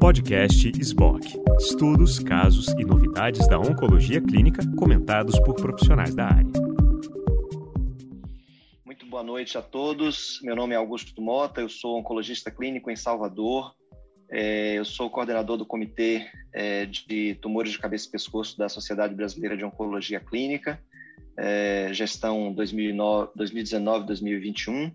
Podcast SBOC. Estudos, casos e novidades da oncologia clínica comentados por profissionais da área. Muito boa noite a todos. Meu nome é Augusto Mota, eu sou oncologista clínico em Salvador. É, eu sou coordenador do Comitê é, de Tumores de Cabeça e Pescoço da Sociedade Brasileira de Oncologia Clínica, é, gestão 2019-2021.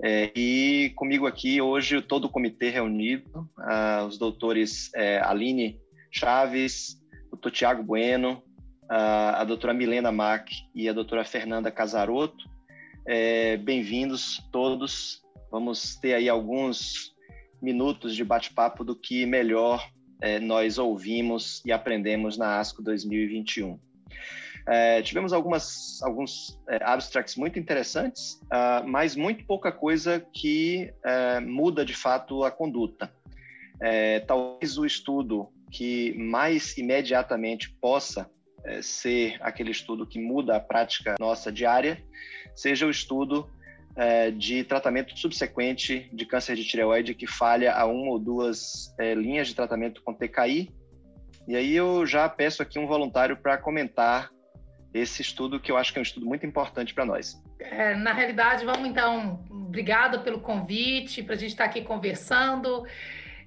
É, e comigo aqui hoje todo o comitê reunido, ah, os doutores é, Aline Chaves, o Tiago Bueno, ah, a doutora Milena Mack e a doutora Fernanda Casaroto. É, Bem-vindos todos. Vamos ter aí alguns minutos de bate-papo do que melhor é, nós ouvimos e aprendemos na ASCO 2021. É, tivemos algumas, alguns é, abstracts muito interessantes, uh, mas muito pouca coisa que é, muda de fato a conduta. É, talvez o estudo que mais imediatamente possa é, ser aquele estudo que muda a prática nossa diária seja o estudo é, de tratamento subsequente de câncer de tireoide que falha a uma ou duas linhas de tratamento com TKI. E aí eu já peço aqui um voluntário para comentar esse estudo que eu acho que é um estudo muito importante para nós. É, na realidade, vamos então, obrigada pelo convite, para a gente estar tá aqui conversando.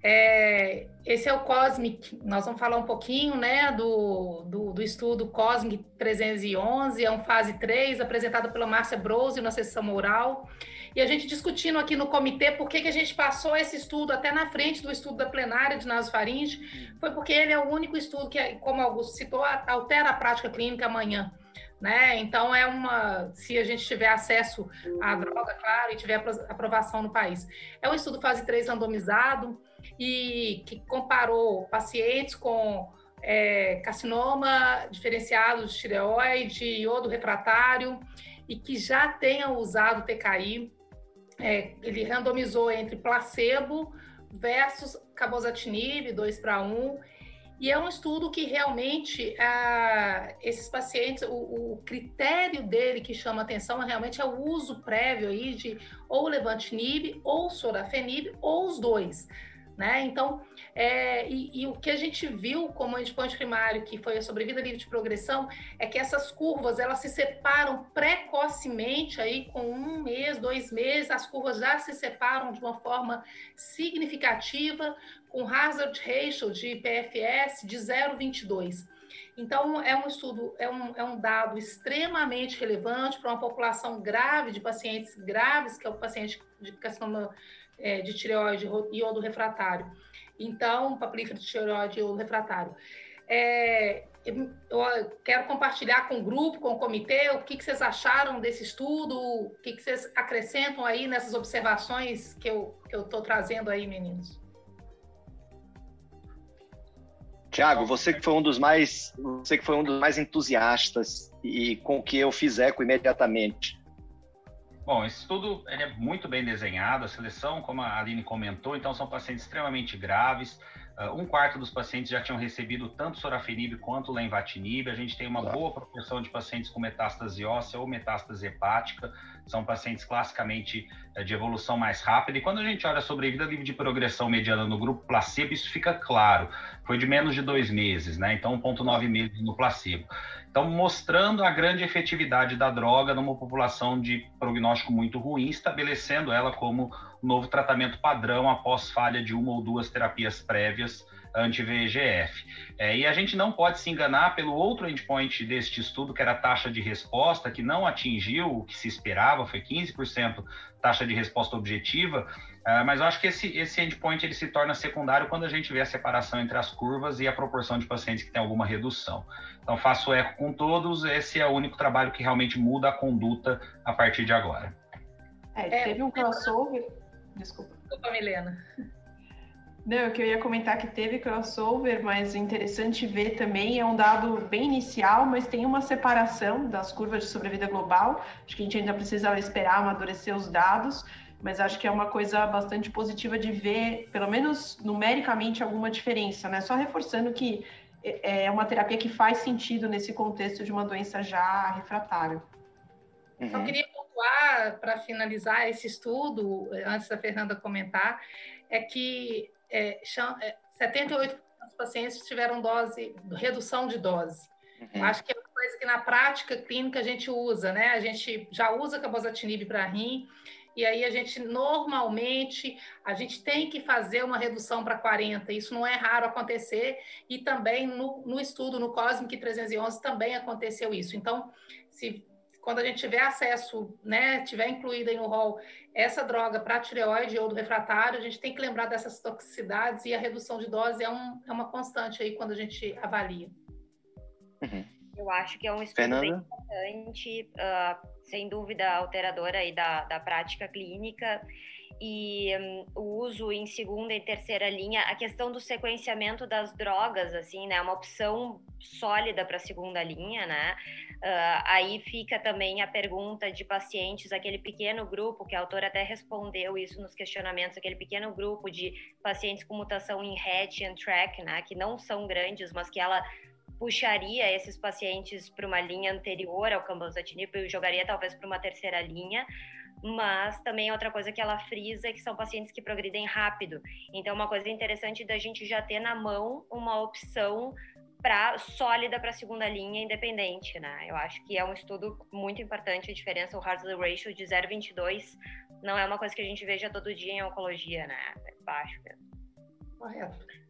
É, esse é o COSMIC, nós vamos falar um pouquinho né, do, do, do, estudo COSMIC 311, é um fase 3, apresentado pela Márcia Brose na sessão oral. E a gente discutindo aqui no comitê por que, que a gente passou esse estudo até na frente do estudo da plenária de nasofaringe, foi porque ele é o único estudo que, como Augusto citou, altera a prática clínica amanhã. Né? Então é uma, se a gente tiver acesso à droga, claro, e tiver aprovação no país. É um estudo fase 3 randomizado e que comparou pacientes com é, carcinoma diferenciado de tireoide, iodo refratário e que já tenham usado TKI é, ele randomizou entre placebo versus cabozantinib, 2 para 1, e é um estudo que realmente ah, esses pacientes, o, o, critério dele que chama atenção é realmente é o uso prévio aí de ou levantinib ou sorafenib ou os dois. Né? Então, é, e, e, o que a gente viu como endpoint primário, que foi a sobrevida livre de progressão, é que essas curvas elas se separam precocemente, aí com um mês, dois meses, as curvas já se separam de uma forma significativa, com hazard ratio de PFS de 0,22. Então, é um estudo, é um, é um dado extremamente relevante para uma população grave de pacientes graves, que é o paciente de carcinoma é, de tireoide e iodo refratário. Então, papilífero de tireoide iodo refratário. É, eu quero compartilhar com o grupo, com o comitê, o que, que vocês acharam desse estudo, o que, que vocês acrescentam aí nessas observações que eu estou trazendo aí, meninos. Tiago, você que foi um dos mais, você que foi um dos mais entusiastas e com que eu fiz eco imediatamente. Bom, esse estudo ele é muito bem desenhado, a seleção, como a Aline comentou, então são pacientes extremamente graves. Uh, um quarto dos pacientes já tinham recebido tanto sorafenib quanto lenvatinib. A gente tem uma claro. boa proporção de pacientes com metástase óssea ou metástase hepática. São pacientes classicamente uh, de evolução mais rápida. E quando a gente olha sobre a vida livre de progressão mediana no grupo placebo, isso fica claro. Foi de menos de dois meses, né? Então, 1,9 meses no placebo. Então, mostrando a grande efetividade da droga numa população de prognóstico muito ruim, estabelecendo ela como novo tratamento padrão após falha de uma ou duas terapias prévias anti-VEGF. É, e a gente não pode se enganar pelo outro endpoint deste estudo, que era a taxa de resposta, que não atingiu o que se esperava, foi 15% taxa de resposta objetiva, Uh, mas eu acho que esse, esse endpoint ele se torna secundário quando a gente vê a separação entre as curvas e a proporção de pacientes que tem alguma redução. Então, faço eco com todos, esse é o único trabalho que realmente muda a conduta a partir de agora. É, teve um crossover. Desculpa. Desculpa, Milena. Não, o que eu ia comentar que teve crossover, mas interessante ver também, é um dado bem inicial, mas tem uma separação das curvas de sobrevida global. Acho que a gente ainda precisa esperar amadurecer os dados, mas acho que é uma coisa bastante positiva de ver, pelo menos numericamente, alguma diferença, né? Só reforçando que é, é uma terapia que faz sentido nesse contexto de uma doença já refratária. Uhum. Eu queria pontuar, para finalizar esse estudo, antes da Fernanda comentar, é que é, 78% é, dos pacientes tiveram dose, redução de dose. Uhum. Acho que é uma coisa que na prática clínica a gente usa, né? A gente já usa cabozantinib para rim, e aí a gente normalmente a gente tem que fazer uma redução para 40. Isso não é raro acontecer e também no, no estudo no Cosmic 311 também aconteceu isso. Então, se quando a gente tiver acesso, né, tiver incluída aí no rol essa droga para tireoide ou do refratário, a gente tem que lembrar dessas toxicidades e a redução de dose é, um, é uma constante aí quando a gente avalia. Uhum. Eu acho que é um estudo Fernanda? bem importante, uh, sem dúvida alteradora aí da, da prática clínica e um, o uso em segunda e terceira linha, a questão do sequenciamento das drogas, assim, né, uma opção sólida para a segunda linha, né, uh, aí fica também a pergunta de pacientes, aquele pequeno grupo, que a autora até respondeu isso nos questionamentos, aquele pequeno grupo de pacientes com mutação em hatch and track, né, que não são grandes, mas que ela puxaria esses pacientes para uma linha anterior ao cambozatinib e jogaria talvez para uma terceira linha, mas também outra coisa que ela frisa é que são pacientes que progridem rápido. Então, uma coisa interessante da gente já ter na mão uma opção para sólida para segunda linha independente, né? Eu acho que é um estudo muito importante a diferença o Hartley ratio de 0,22 não é uma coisa que a gente veja todo dia em oncologia, né? É baixo mesmo. Correto.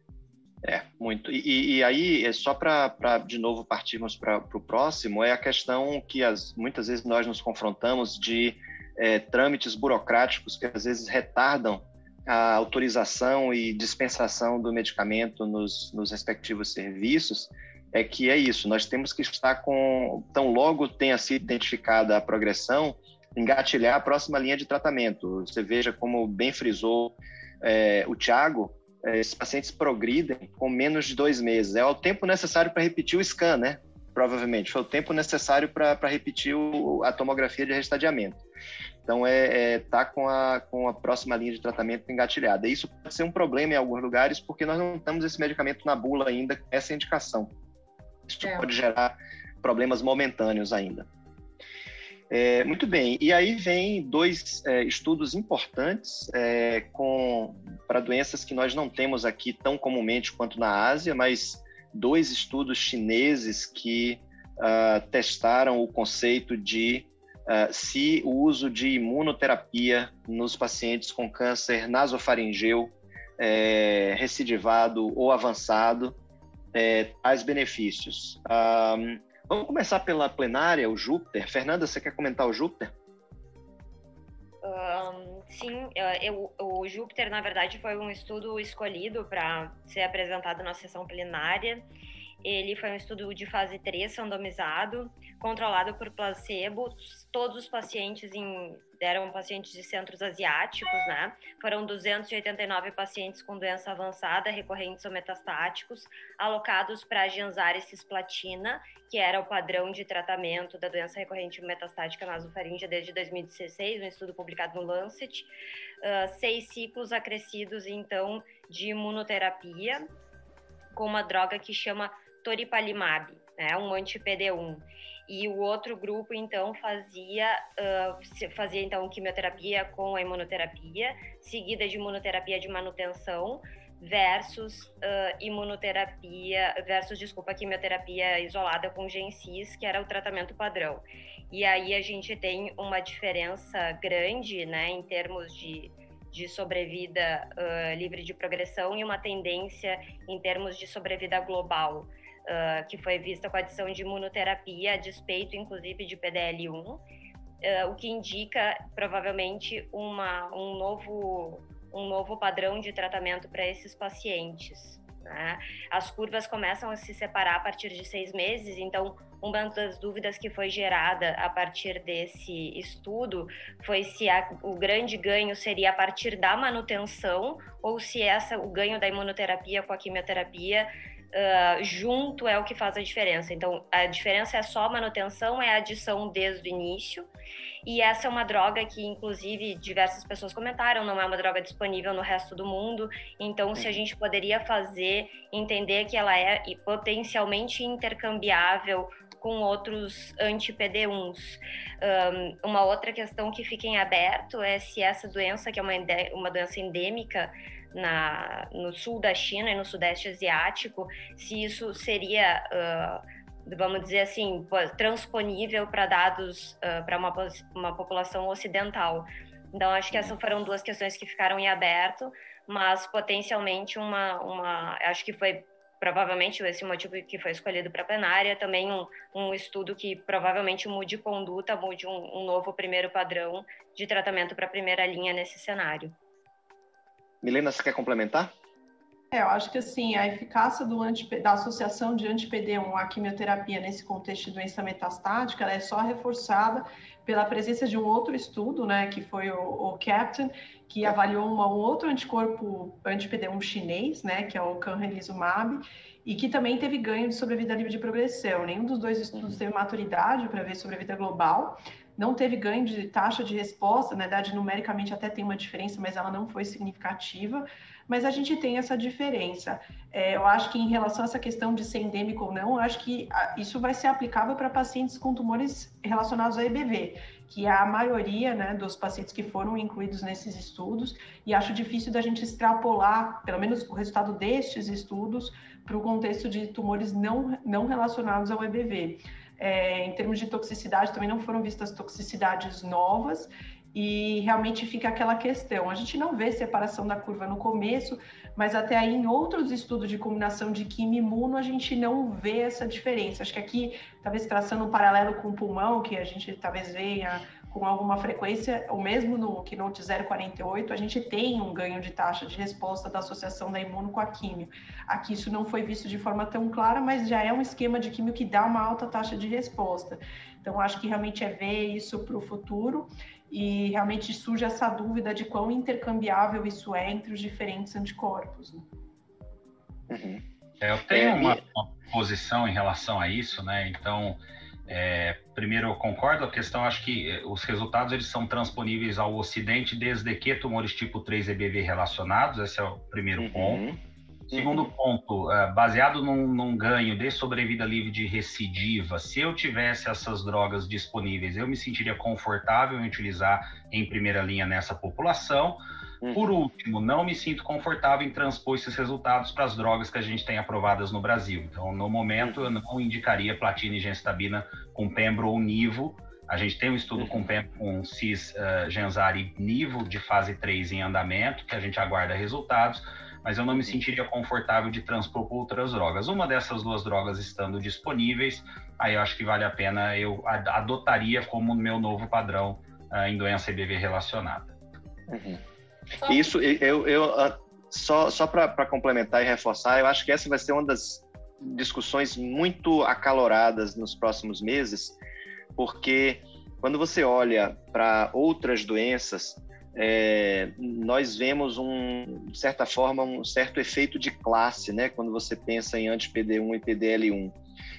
É, muito. E, e aí, é só para, de novo, partirmos para o próximo, é a questão que as, muitas vezes nós nos confrontamos de é, trâmites burocráticos que às vezes retardam a autorização e dispensação do medicamento nos, nos respectivos serviços, é que é isso, nós temos que estar com, tão logo tenha sido identificada a progressão, engatilhar a próxima linha de tratamento. Você veja como bem frisou é, o Tiago, esses pacientes progridem com menos de dois meses. É o tempo necessário para repetir o scan, né? Provavelmente. Foi o tempo necessário para repetir o, a tomografia de restadiamento. Então, é, é tá com a, com a próxima linha de tratamento engatilhada. Isso pode ser um problema em alguns lugares, porque nós não temos esse medicamento na bula ainda, essa indicação. Isso é. pode gerar problemas momentâneos ainda. É, muito bem, e aí vem dois é, estudos importantes é, para doenças que nós não temos aqui tão comumente quanto na Ásia, mas dois estudos chineses que uh, testaram o conceito de uh, se o uso de imunoterapia nos pacientes com câncer nasofaringeu é, recidivado ou avançado é, traz benefícios. Um, Vamos começar pela plenária, o Júpiter. Fernanda, você quer comentar o Júpiter? Um, sim, eu, o Júpiter, na verdade, foi um estudo escolhido para ser apresentado na sessão plenária. Ele foi um estudo de fase 3, randomizado, controlado por placebo. Todos os pacientes em, eram pacientes de centros asiáticos, né? Foram 289 pacientes com doença avançada, recorrentes ou metastáticos, alocados para a Genzare cisplatina que era o padrão de tratamento da doença recorrente metastática nasofaríngea desde 2016, um estudo publicado no Lancet. Uh, seis ciclos acrescidos, então, de imunoterapia com uma droga que chama toripalimab, né, um anti-PD1. E o outro grupo, então, fazia, uh, fazia então quimioterapia com a imunoterapia, seguida de imunoterapia de manutenção, versus uh, imunoterapia, versus, desculpa, quimioterapia isolada com gensis, que era o tratamento padrão. E aí a gente tem uma diferença grande, né, em termos de, de sobrevida uh, livre de progressão e uma tendência em termos de sobrevida global, uh, que foi vista com adição de imunoterapia, a despeito, inclusive, de PDL1, o que indica, provavelmente, uma, um novo um novo padrão de tratamento para esses pacientes. Né? As curvas começam a se separar a partir de seis meses, então uma das dúvidas que foi gerada a partir desse estudo foi se a, o grande ganho seria a partir da manutenção ou se essa o ganho da imunoterapia com a quimioterapia uh, junto é o que faz a diferença. Então a diferença é só manutenção, é a adição desde o início e essa é uma droga que, inclusive, diversas pessoas comentaram, não é uma droga disponível no resto do mundo. Então, se a gente poderia fazer, entender que ela é potencialmente intercambiável com outros anti-PD1s. Um, uma outra questão que fica em aberto é se essa doença, que é uma, uma doença endêmica, na, no sul da China e no sudeste asiático, se isso seria, uh, vamos dizer assim, transponível para dados uh, para uma, uma população ocidental. Então, acho que essas foram duas questões que ficaram em aberto, mas potencialmente uma, uma acho que foi provavelmente esse motivo que foi escolhido para a plenária, também um, um, estudo que provavelmente mude conduta, mude um, um novo primeiro padrão de tratamento para a primeira linha nesse cenário. Milena, você quer complementar? É, eu acho que assim, a eficácia anti, da associação de anti-PD1 à quimioterapia nesse contexto de doença metastática, é só reforçada pela presença de um outro estudo, né, que foi o, o Captain, que avaliou uma, um outro anticorpo anti-PD1 chinês, né, que é o canrelizumab, e que também teve ganho de sobrevida livre de progressão. Nenhum dos dois estudos teve maturidade para ver sobrevida global, não teve ganho de taxa de resposta, na verdade, numericamente até tem uma diferença, mas ela não foi significativa. Mas a gente tem essa diferença. É, eu acho que em relação a essa questão de ser endêmico ou não, acho que isso vai ser aplicável para pacientes com tumores relacionados a EBV, que é a maioria né, dos pacientes que foram incluídos nesses estudos, e acho difícil da gente extrapolar, pelo menos o resultado destes estudos, para o contexto de tumores não, não relacionados ao EBV. É, em termos de toxicidade, também não foram vistas toxicidades novas, e realmente fica aquela questão. A gente não vê separação da curva no começo, mas até aí em outros estudos de combinação de quimio imuno a gente não vê essa diferença. Acho que aqui, talvez traçando um paralelo com o pulmão, que a gente talvez venha com alguma frequência, ou mesmo no Keynote 048, a gente tem um ganho de taxa de resposta da associação da imuno com a químio. Aqui isso não foi visto de forma tão clara, mas já é um esquema de químio que dá uma alta taxa de resposta. Então, acho que realmente é ver isso para o futuro e realmente surge essa dúvida de quão intercambiável isso é entre os diferentes anticorpos. Né? Uhum. É, eu tenho é, uma, uma, posição em relação a isso, né? Então, é, primeiro, eu concordo. A questão, acho que eh, os resultados eles são transponíveis ao Ocidente desde que tumores tipo 3 EBV relacionados. Esse é o primeiro uhum. ponto. Segundo uhum. ponto, é, baseado num, num, ganho de sobrevida livre de recidiva, se eu tivesse essas drogas disponíveis, eu me sentiria confortável em utilizar em primeira linha nessa população. Uhum. Por último, não me sinto confortável em transpor esses resultados para as drogas que a gente tem aprovadas no Brasil. Então, no momento, eu não indicaria platina e genstabina com Pembro ou Nivo. A gente tem um estudo uhum. com, com CIS, uh, Nivo de fase 3 em andamento, que a gente aguarda resultados, mas eu não me sentiria confortável de transpor por outras drogas. Uma dessas duas drogas estando disponíveis, aí eu acho que vale a pena, eu adotaria como meu novo padrão uh, em doença EBV relacionada. Uhum. Isso, eu, eu ah, só, só para complementar e reforçar, eu acho que essa vai ser uma das discussões muito acaloradas nos próximos meses, porque quando você olha para outras doenças, é, nós vemos um, de certa forma, um certo efeito de classe, né? Quando você pensa em anti-PD1 e PDL1.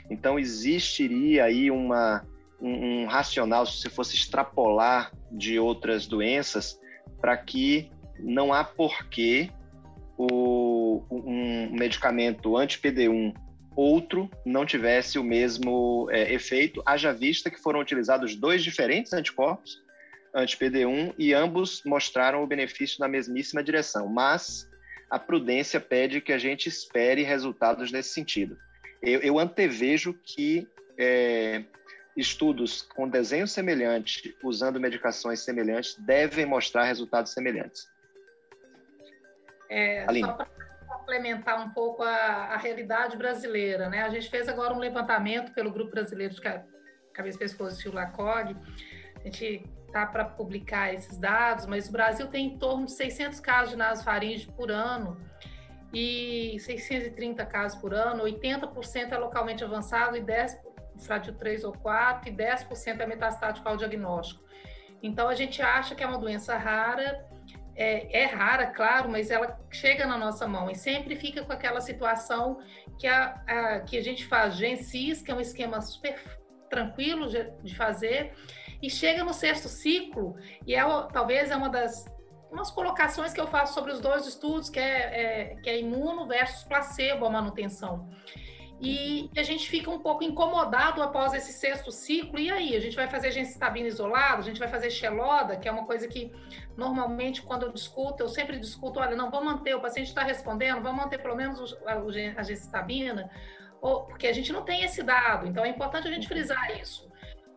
Então, existiria aí uma, um, um racional, se você fosse extrapolar de outras doenças, para que não há porquê o, um medicamento anti-PD1 outro não tivesse o mesmo é, efeito, haja vista que foram utilizados dois diferentes anticorpos anti-PD1 e ambos mostraram o benefício na mesmíssima direção, mas a prudência pede que a gente espere resultados nesse sentido. Eu, eu antevejo que é, estudos com desenho semelhante, usando medicações semelhantes, devem mostrar resultados semelhantes. É, só para complementar um pouco a, a, realidade brasileira, né? A gente fez agora um levantamento pelo Grupo Brasileiro de Cabeça, Pescoço e LACOG. A gente tá para publicar esses dados, mas o Brasil tem em torno de 600 casos de nasofaringe por ano e 630 casos por ano, 80% é localmente avançado e 10 frágil 3 ou 4 e 10% é metastático ao diagnóstico. Então a gente acha que é uma doença rara é, é, rara, claro, mas ela chega na nossa mão e sempre fica com aquela situação que a, a que a gente faz GenSys, que é um esquema super tranquilo de, de fazer, e chega no sexto ciclo, e é, talvez é uma das umas colocações que eu faço sobre os dois estudos, que é, é, que é imuno versus placebo a manutenção. E a gente fica um pouco incomodado após esse sexto ciclo. E aí, a gente vai fazer gencitabina isolado, a gente vai fazer xeloda, que é uma coisa que normalmente quando eu discuto, eu sempre discuto, olha, não, vamos manter, o paciente está respondendo, vamos manter pelo menos a gencitabina, porque a gente não tem esse dado, então é importante a gente frisar isso.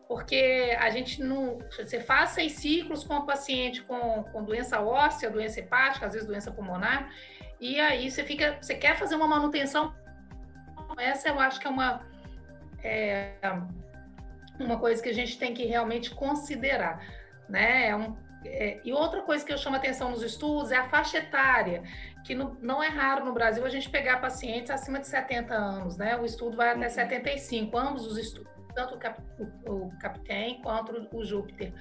Porque a gente não. Você faz seis ciclos com o paciente com, com doença óssea, doença hepática, às vezes doença pulmonar, e aí você fica. Você quer fazer uma manutenção essa eu acho que é uma, é, uma coisa que a gente tem que realmente considerar, né? É um, é, e outra coisa que eu chamo atenção nos estudos é a faixa etária, que no, não é raro no Brasil a gente pegar pacientes acima de 70 anos, né? O estudo vai até 75, uhum. ambos os estudos, tanto o, Cap, o, o Capitém quanto o Júpiter.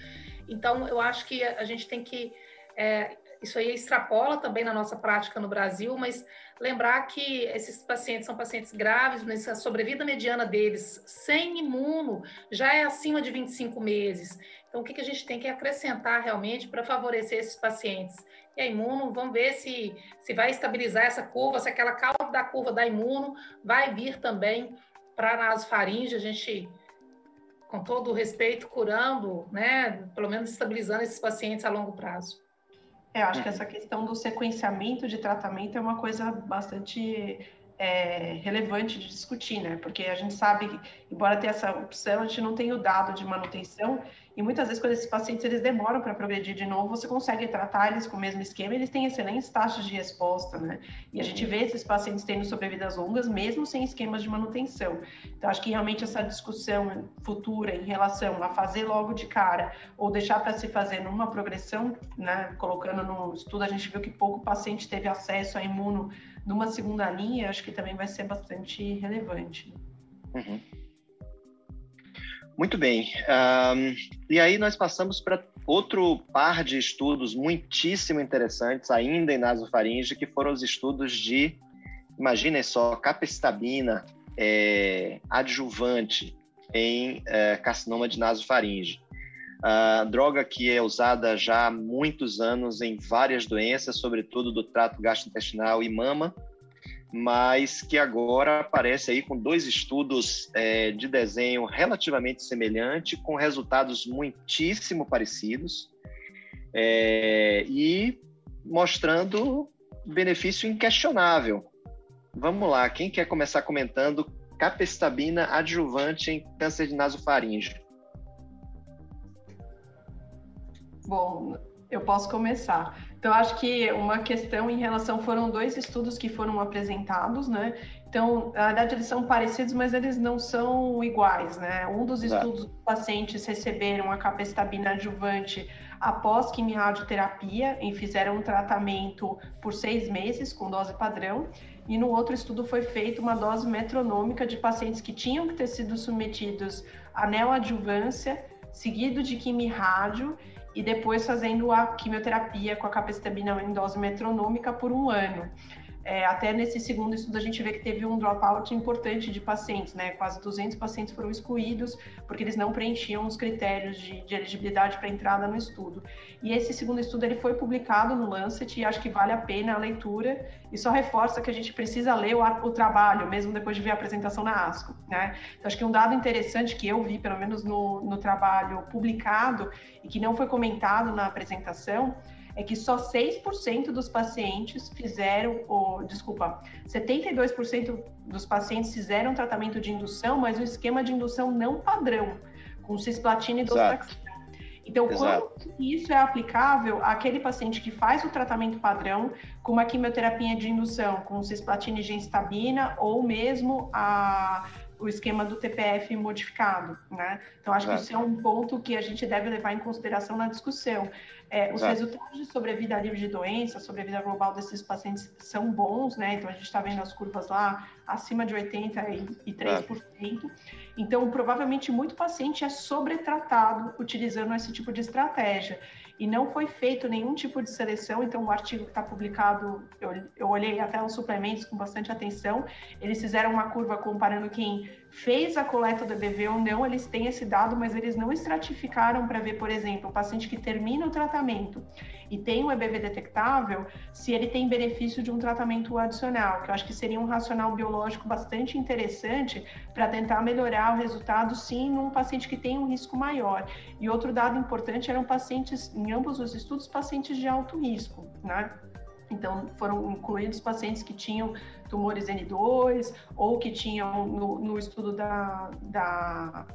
Então, eu acho que a gente tem que é, isso aí extrapola também na nossa prática no Brasil, mas lembrar que esses pacientes são pacientes graves, mas a sobrevida mediana deles sem imuno já é acima de 25 meses. Então, o que, que a gente tem que acrescentar realmente para favorecer esses pacientes? E a imuno, vamos ver se, se vai estabilizar essa curva, se aquela cauda da curva da imuno vai vir também para a nasofaringe, a gente com todo o respeito, curando, né, pelo menos estabilizando esses pacientes a longo prazo. É, eu acho que essa questão do sequenciamento de tratamento é uma coisa bastante é, relevante de discutir, né? Porque a gente sabe, embora tenha essa opção, a gente não tem o dado de manutenção e muitas vezes quando esses pacientes eles demoram para progredir de novo, você consegue tratar eles com o mesmo esquema, eles têm excelentes taxas de resposta, né? E a gente vê esses pacientes tendo sobrevidas longas mesmo sem esquemas de manutenção. Então acho que realmente essa discussão futura em relação a fazer logo de cara ou deixar para se fazer numa progressão, né? Colocando no estudo a gente viu que pouco paciente teve acesso a imuno numa segunda linha, acho que também vai ser bastante relevante. Uhum. Muito bem. Um, e aí nós passamos para outro par de estudos muitíssimo interessantes, ainda em nasofaringe, que foram os estudos de, imaginem só, capecitabina é, adjuvante em é, carcinoma de nasofaringe. Uh, droga que é usada já há muitos anos em várias doenças, sobretudo do trato gastrointestinal e mama, mas que agora aparece aí com dois estudos é, de desenho relativamente semelhante, com resultados muitíssimo parecidos é, e mostrando benefício inquestionável. Vamos lá, quem quer começar comentando capestabina adjuvante em câncer de nasofaringe? Bom, eu posso começar. Então, acho que uma questão em relação foram dois estudos que foram apresentados, né? Então, na verdade, eles são parecidos, mas eles não são iguais, né? Um dos estudos, os pacientes receberam a capecitabina adjuvante após quimiorradioterapia e fizeram um tratamento por seis meses com dose padrão. E no outro estudo foi feita uma dose metronômica de pacientes que tinham que ter sido submetidos a neoadjuvância, seguido de quimio-rádio e depois fazendo a quimioterapia com a capecitabina em dose metronômica por um ano. É, até nesse segundo estudo a gente vê que teve um dropout importante de pacientes, né? Quase 200 pacientes foram excluídos porque eles não preenchiam os critérios de, de elegibilidade para entrada no estudo. E esse segundo estudo ele foi publicado no Lancet e acho que vale a pena a leitura e só reforça que a gente precisa ler o, o trabalho, mesmo depois de ver a apresentação na ASCO, né? Então acho que um dado interessante que eu vi, pelo menos no, no trabalho publicado e que não foi comentado na apresentação, é que só 6% dos pacientes fizeram, ou, desculpa, 72% dos pacientes fizeram tratamento de indução, mas o esquema de indução não padrão, com cisplatina e docetaxel. Então, Exato. quando isso é aplicável àquele paciente que faz o tratamento padrão, com uma quimioterapia de indução, com cisplatina e gencitabina, ou mesmo a o esquema do TPF modificado, né? Então, acho Exato. que isso é um ponto que a gente deve levar em consideração na discussão. É, os resultados de sobrevida livre de doença, sobrevida global desses pacientes são bons, né? Então, a gente está vendo as curvas lá acima de 83%. Exato. Então, provavelmente, muito paciente é sobretratado utilizando esse tipo de estratégia. e não foi feito nenhum tipo de seleção. Então, o artigo que está publicado, eu, eu olhei até os suplementos com bastante atenção. Eles fizeram uma curva comparando quem fez a coleta do EBV ou não, eles têm esse dado, mas eles não estratificaram para ver, por exemplo, o paciente que termina o tratamento e tem um EBV detectável, se ele tem benefício de um tratamento adicional, que eu acho que seria um racional biológico bastante interessante para tentar melhorar o resultado, sim, num paciente que tem um risco maior. E outro dado importante eram pacientes, em ambos os estudos, pacientes de alto risco, né? Então, foram incluídos pacientes que tinham tumores N2 ou que tinham, no, no estudo da, da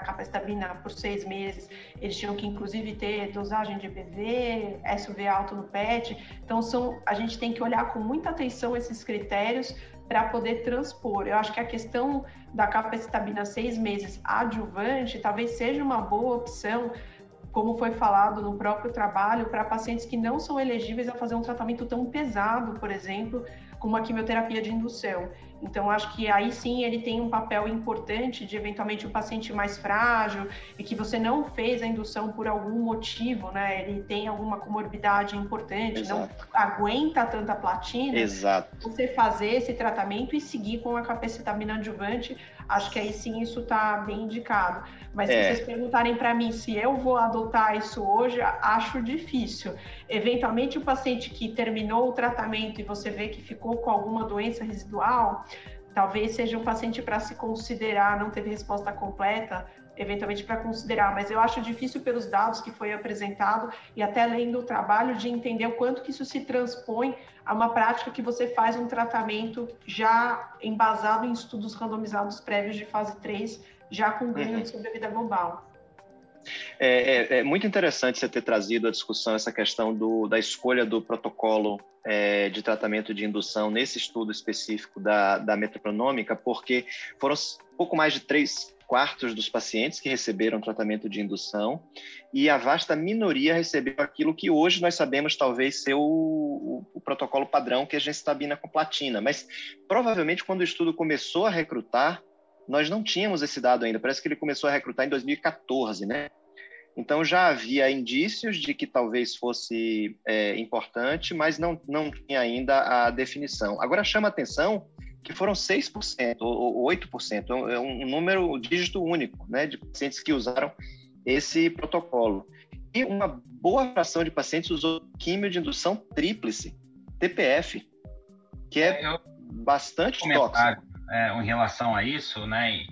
da por seis meses, eles tinham que inclusive ter dosagem de BV, SUV alto no PET. Então são, a gente tem que olhar com muita atenção esses critérios para poder transpor. Eu acho que a questão da capecitabina seis meses adjuvante talvez seja uma boa opção como foi falado no próprio trabalho, para pacientes que não são elegíveis a fazer um tratamento tão pesado, por exemplo, como a quimioterapia de indução. Então, acho que aí sim ele tem um papel importante de eventualmente o um paciente mais frágil e que você não fez a indução por algum motivo, né? Ele tem alguma comorbidade importante, Exato. não aguenta tanta platina. Exato. Você fazer esse tratamento e seguir com a capacitamina adjuvante, acho que aí sim isso está bem indicado. Mas é. se vocês perguntarem para mim se eu vou adotar isso hoje, acho difícil. Eventualmente, o paciente que terminou o tratamento e você vê que ficou com alguma doença residual, talvez seja um paciente para se considerar, não teve resposta completa, eventualmente para considerar, mas eu acho difícil pelos dados que foi apresentado e até lendo o trabalho de entender o quanto que isso se transpõe a uma prática que você faz um tratamento já embasado em estudos randomizados prévios de fase 3, já com ganho uhum. de sobrevida global. É, é, é, muito interessante você ter trazido a discussão essa questão do, da escolha do protocolo é, de tratamento de indução nesse estudo específico da, da metapronômica, porque foram pouco mais de três quartos dos pacientes que receberam tratamento de indução e a vasta minoria recebeu aquilo que hoje nós sabemos talvez ser o, o, o protocolo padrão, que é a gencitabina com platina. Mas provavelmente quando o estudo começou a recrutar, nós não tínhamos esse dado ainda. Parece que ele começou a recrutar em 2014, né? Então já havia indícios de que talvez fosse é, importante, mas não, não tinha ainda a definição. Agora chama atenção que foram 6% ou 8%, é um número, um dígito único, né, de pacientes que usaram esse protocolo. E uma boa fração de pacientes usou químio de indução tríplice, TPF, que é, é bastante tóxico é, em relação a isso, né?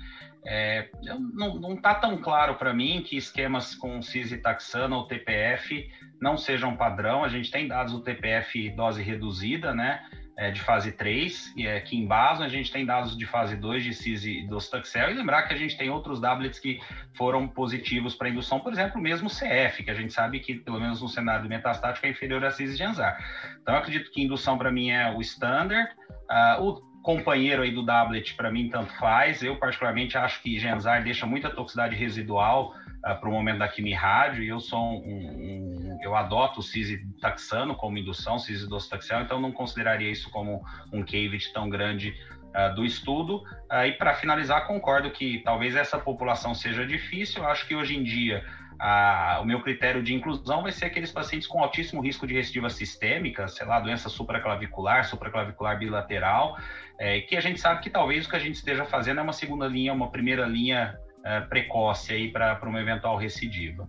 É, não está tão claro para mim que esquemas com cisitaxana ou TPF não sejam padrão. A gente tem dados do TPF dose reduzida, né? É, de fase 3, e é, que embasam, a gente tem dados de fase 2 de CIS e docetaxel, e lembrar que a gente tem outros doublets que foram positivos para indução, por exemplo, mesmo CF, que a gente sabe que, pelo menos no cenário metastático, é inferior a CIS e Genzar. Então, acredito que indução para mim é o standard. Uh, o companheiro aí do doublet, para mim, tanto faz. Eu, particularmente, acho que Genzar deixa muita toxicidade residual uh, ah, para o momento da quimio-rádio, e eu sou um, um, eu adoto o cisitaxano como indução, cisidocetaxel, então não consideraria isso como um CAVIT tão grande uh, do estudo. Uh, e para finalizar, concordo que talvez essa população seja difícil, eu acho que hoje em dia a, o meu critério de inclusão vai ser aqueles pacientes com altíssimo risco de recidiva sistêmica, sei lá, doença supraclavicular, supraclavicular bilateral, é, que a gente sabe que talvez o que a gente esteja fazendo é uma segunda linha, uma primeira linha é, precoce aí para uma eventual recidiva.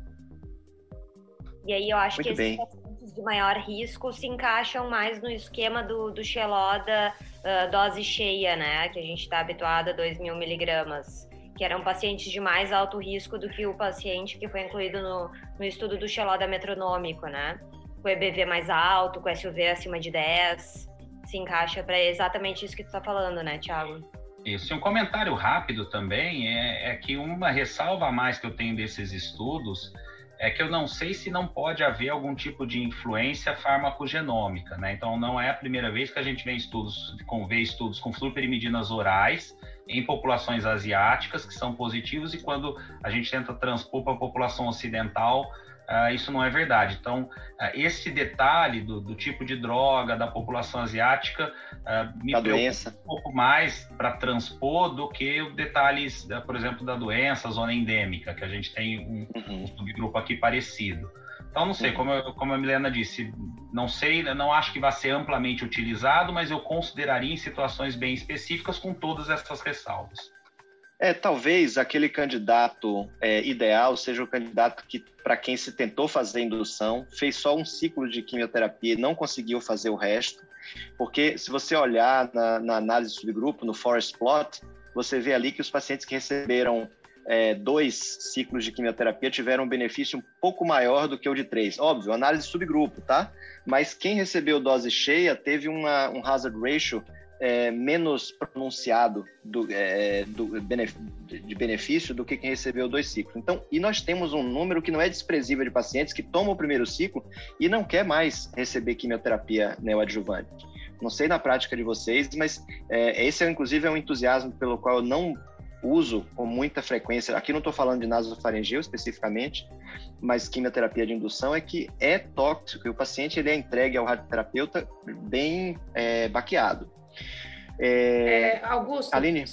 E aí eu acho Muito que bem. esses pacientes de maior risco se encaixam mais no esquema do, do Xeloda uh, dose cheia, né? Que a gente está habituado a 2 mil miligramas que eram pacientes de mais alto risco do que o paciente que foi incluído no, no estudo do Xeloda metronômico, né? Com EBV mais alto, com SUV acima de 10, se encaixa para exatamente isso que tu está falando, né, Thiago? Isso. E um comentário rápido também é, é que uma ressalva a mais que eu tenho desses estudos é que eu não sei se não pode haver algum tipo de influência farmacogenômica, né? Então não é a primeira vez que a gente vê estudos com vê estudos com fluoperimedinas orais em populações asiáticas que são positivos e quando a gente tenta transpor para a população ocidental isso não é verdade. Então, uh, esse detalhe do, do, tipo de droga da população asiática uh, me da preocupa doença. um pouco mais para transpor do que os detalhes, por exemplo, da doença, zona endêmica, que a gente tem um, uhum. um subgrupo aqui parecido. Então, não sei, como, eu, como a Milena disse, não sei, não acho que vai ser amplamente utilizado, mas eu consideraria em situações bem específicas com todas essas ressalvas. É, talvez aquele candidato é, ideal seja o candidato que, para quem se tentou fazer indução, fez só um ciclo de quimioterapia e não conseguiu fazer o resto, porque se você olhar na, na análise subgrupo, no forest plot, você vê ali que os pacientes que receberam é, dois ciclos de quimioterapia tiveram um benefício um pouco maior do que o de três. Óbvio, análise subgrupo, tá? Mas quem recebeu dose cheia teve uma, um hazard ratio é, menos pronunciado do, é, do de benefício do que quem recebeu dois ciclos. Então, e nós temos um número que não é desprezível de pacientes que tomam o primeiro ciclo e não quer mais receber quimioterapia neoadjuvante. Não sei na prática de vocês, mas é, esse é inclusive é um entusiasmo pelo qual eu não uso com muita frequência, aqui não estou falando de nasofaringeu especificamente, mas quimioterapia de indução é que é tóxico e o paciente ele é entregue ao radioterapeuta bem é, baqueado. É, é, Augusto, Aline?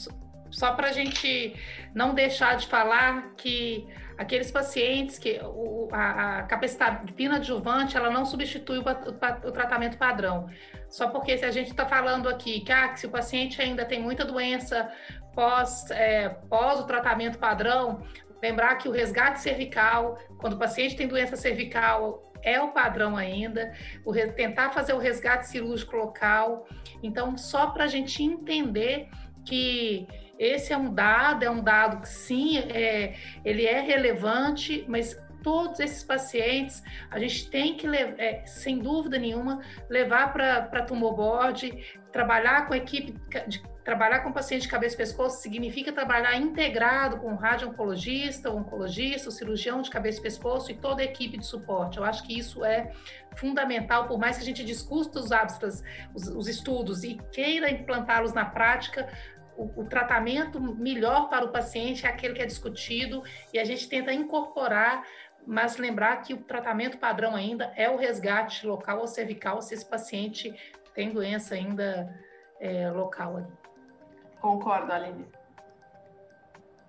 só para a gente não deixar de falar que aqueles pacientes que o, a, a capecitabina adjuvante ela não substitui o, o, o, tratamento padrão. Só porque se a gente está falando aqui que, ah, que se o paciente ainda tem muita doença pós, é, pós o tratamento padrão, lembrar que o resgate cervical, quando o paciente tem doença cervical, é o padrão ainda, o, tentar fazer o resgate cirúrgico local. Então, só para a gente entender que esse é um dado, é um dado que sim, é, ele é relevante, mas todos esses pacientes a gente tem que, é, sem dúvida nenhuma, levar para tumor board, trabalhar com a equipe de Trabalhar com paciente de cabeça e pescoço significa trabalhar integrado com o radio-oncologista, o oncologista, o cirurgião de cabeça e pescoço e toda a equipe de suporte. Eu acho que isso é fundamental, por mais que a gente discuta os abstras, os, os estudos e queira implantá-los na prática, o, o, tratamento melhor para o paciente é aquele que é discutido e a gente tenta incorporar, mas lembrar que o tratamento padrão ainda é o resgate local ou cervical se esse paciente tem doença ainda é, local ali. Concordo, Aline.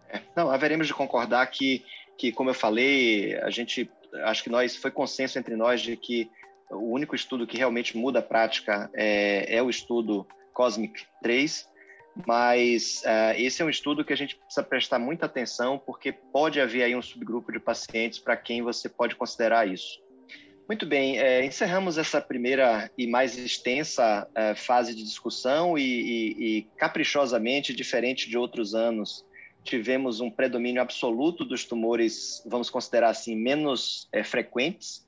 É, não, haveremos de concordar que, que, como eu falei, a gente, acho que nós, foi consenso entre nós de que o único estudo que realmente muda a prática é, é o estudo COSMIC 3, mas uh, esse é um estudo que a gente precisa prestar muita atenção, porque pode haver aí um subgrupo de pacientes para quem você pode considerar isso. Muito bem, é, encerramos essa primeira e mais extensa é, fase de discussão e, e, e, caprichosamente, diferente de outros anos, tivemos um predomínio absoluto dos tumores, vamos considerar assim, menos é, frequentes,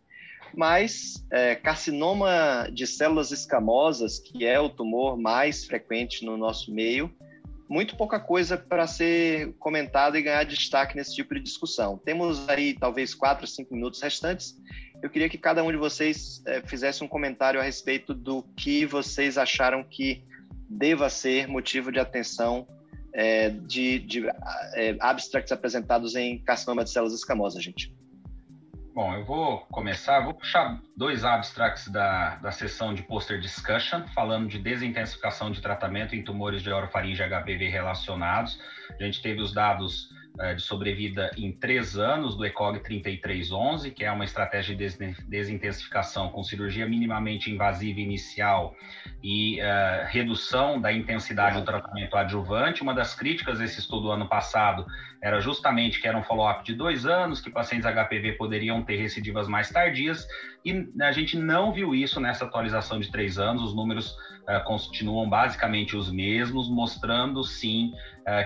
mas é, carcinoma de células escamosas, que é o tumor mais frequente no nosso meio, muito pouca coisa para ser comentada e ganhar destaque nesse tipo de discussão. Temos aí talvez quatro, cinco minutos restantes eu queria que cada um de vocês é, fizesse um comentário a respeito do que vocês acharam que deva ser motivo de atenção é, de, de é, abstracts apresentados em carcinoma de células escamosas, gente. Bom, eu vou começar, vou puxar dois abstracts da, da sessão de poster discussion, falando de desintensificação de tratamento em tumores de orofaringe HPV relacionados. A gente teve os dados de sobrevida em três anos do ECOG 3311, que é uma estratégia de desintensificação com cirurgia minimamente invasiva inicial e uh, redução da intensidade do tratamento adjuvante. Uma das críticas desse estudo ano passado era justamente que era um follow-up de dois anos, que pacientes HPV poderiam ter recidivas mais tardias, e a gente não viu isso nessa atualização de três anos, os números uh, continuam basicamente os mesmos, mostrando sim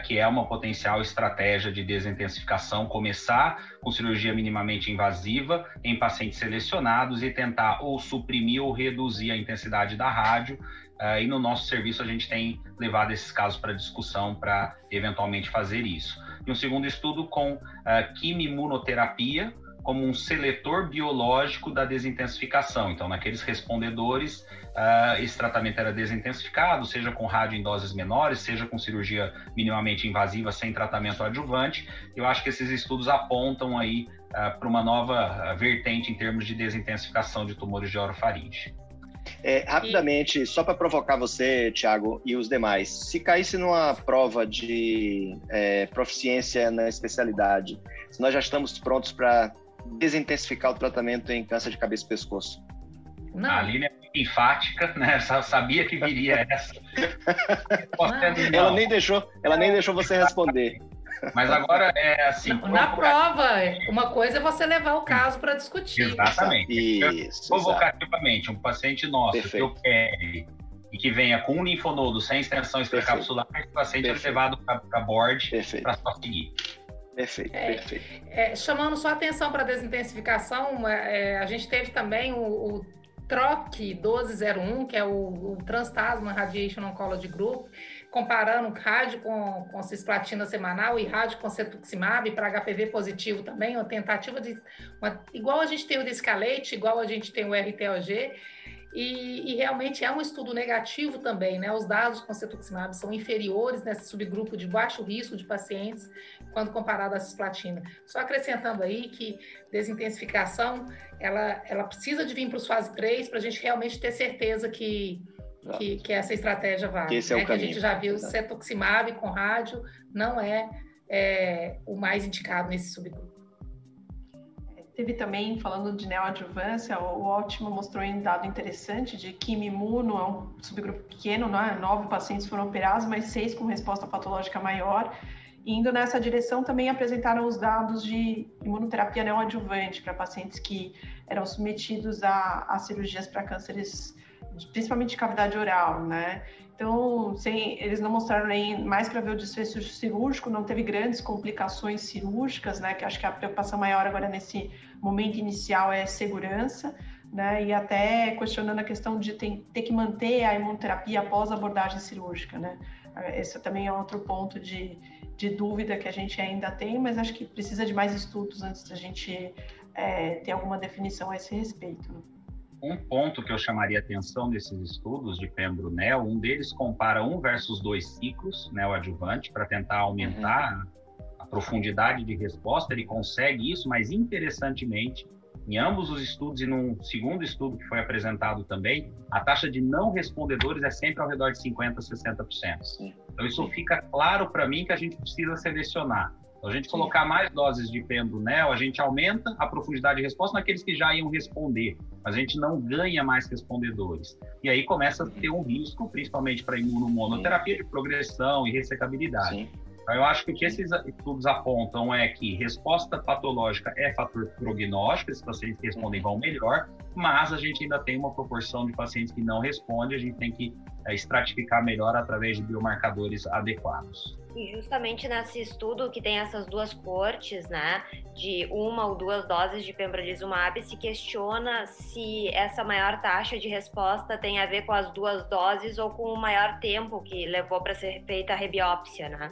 que é uma potencial estratégia de desintensificação começar com cirurgia minimamente invasiva em pacientes selecionados e tentar ou suprimir ou reduzir a intensidade da rádio. Uh, e no nosso serviço a gente tem levado esses casos para discussão para eventualmente fazer isso. E um segundo estudo com uh, como um seletor biológico da desintensificação. Então, naqueles respondedores, uh, esse tratamento era desintensificado, seja com rádio em doses menores, seja com cirurgia minimamente invasiva sem tratamento adjuvante. Eu acho que esses estudos apontam aí uh, para uma nova uh, vertente em termos de desintensificação de tumores de orofaringe. É, rapidamente, só para provocar você, Thiago, e os demais, se caísse numa prova de é, proficiência na especialidade, se nós já estamos prontos para desintensificar o tratamento em câncer de cabeça e pescoço? Não. A Aline é enfática, né? Sabia que viria essa. ela nem deixou, ela nem deixou você responder. Mas agora é assim. Na, na prova, uma coisa é você levar o caso para discutir. Exatamente. Isso, Provocativamente, um paciente nosso Perfeito. que opere e que venha com um linfonodo sem extensão extracapsular, esse paciente é Perfeito. é levado para a board para só seguir. Perfeito, é, perfeito. É, chamando sua atenção para a desintensificação, é, a gente teve também o, o TROC 1201, que é o, o Transtasma Radiation Oncology Group, comparando rádio com, com cisplatina semanal e rádio com cetuximab para HPV positivo também, uma tentativa de... Uma, igual a gente tem o descalete, igual a gente tem o RTOG, e, e, realmente é um estudo negativo também, né? Os dados com cetuximab são inferiores nesse subgrupo de baixo risco de pacientes quando comparado à cisplatina. Só acrescentando aí que desintensificação, ela, ela precisa de vir para os fase 3 para a gente realmente ter certeza que, que, que, essa estratégia vale. Esse é né? o caminho. Que a gente já viu cetuximab com rádio não é, é o mais indicado nesse subgrupo. Teve também, falando de neoadjuvância, o Ótimo mostrou um dado interessante de que imuno é um subgrupo pequeno, né? nove pacientes foram operados, mas seis com resposta patológica maior. indo nessa direção, também apresentaram os dados de imunoterapia neoadjuvante para pacientes que eram submetidos a, a cirurgias para cânceres, principalmente de cavidade oral, né? Então, sem, eles não mostraram nem mais para ver o desfecho cirúrgico, não teve grandes complicações cirúrgicas, né? Que acho que a preocupação maior agora nesse momento inicial é segurança, né? E até questionando a questão de ter, ter que manter a imunoterapia após a abordagem cirúrgica, né? Esse também é outro ponto de, de dúvida que a gente ainda tem, mas acho que precisa de mais estudos antes da gente é, ter alguma definição a esse respeito. Né? Um ponto que eu chamaria atenção nesses estudos de Pembro-Nel, um deles compara um versus dois ciclos neoadjuvante para tentar aumentar uhum. a profundidade de resposta. Ele consegue isso, mas interessantemente, em ambos os estudos e num segundo estudo que foi apresentado também, a taxa de não respondedores é sempre ao redor de 50%, 60%. Então isso fica claro para mim que a gente precisa selecionar a gente colocar mais doses de pembrunel, a gente aumenta a profundidade de resposta naqueles que já iam responder, mas a gente não ganha mais respondedores. E aí começa a ter um risco, principalmente para imunomonoterapia, de progressão e ressecabilidade. Sim. Então, eu acho que o que esses estudos apontam é que resposta patológica é fator prognóstico, esses pacientes que respondem vão melhor, mas a gente ainda tem uma proporção de pacientes que não respondem, a gente tem que é, estratificar melhor através de biomarcadores adequados. E justamente nesse estudo que tem essas duas cortes, né, de uma ou duas doses de pembrolizumab, se questiona se essa maior taxa de resposta tem a ver com as duas doses ou com o maior tempo que levou para ser feita a rebiópsia, né?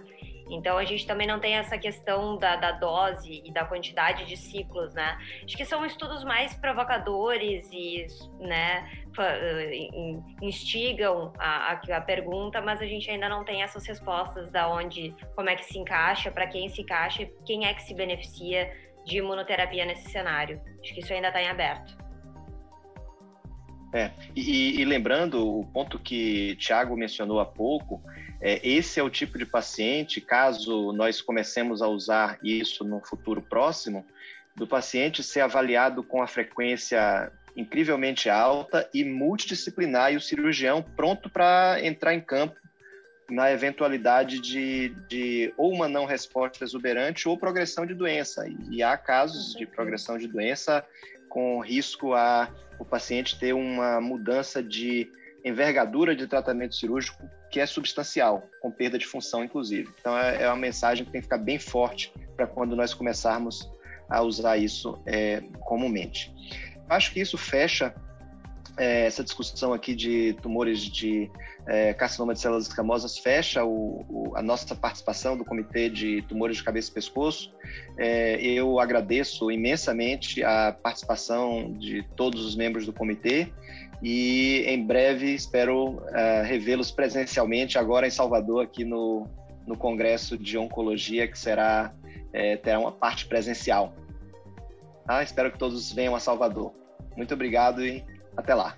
Então a gente também não tem essa questão da, da, dose e da quantidade de ciclos, né? Acho que são estudos mais provocadores e, né, instigam a, a, pergunta, mas a gente ainda não tem essas respostas da onde, como é que se encaixa, para quem se encaixa, quem é que se beneficia de imunoterapia nesse cenário. Acho que isso ainda está em aberto. É, e, e, lembrando o ponto que Tiago mencionou há pouco, é, esse é o tipo de paciente, caso nós comecemos a usar isso no futuro próximo, do paciente ser avaliado com a frequência incrivelmente alta e multidisciplinar e o cirurgião pronto para entrar em campo na eventualidade de, de ou uma não resposta exuberante ou progressão de doença. E há casos de progressão de doença com risco a o paciente ter uma mudança de envergadura de tratamento cirúrgico que é substancial, com perda de função, inclusive. Então, é, é uma mensagem que tem que ficar bem forte para quando nós começarmos a usar isso é, comumente. Acho que isso fecha é, essa discussão aqui de tumores de é, carcinoma de células escamosas fecha o, o, a nossa participação do Comitê de Tumores de Cabeça e Pescoço. É, eu agradeço imensamente a participação de todos os membros do comitê e em breve espero uh, revê-los presencialmente agora em Salvador aqui no, no Congresso de Oncologia que será é, terá uma parte presencial. Ah, espero que todos venham a Salvador. Muito obrigado e até lá.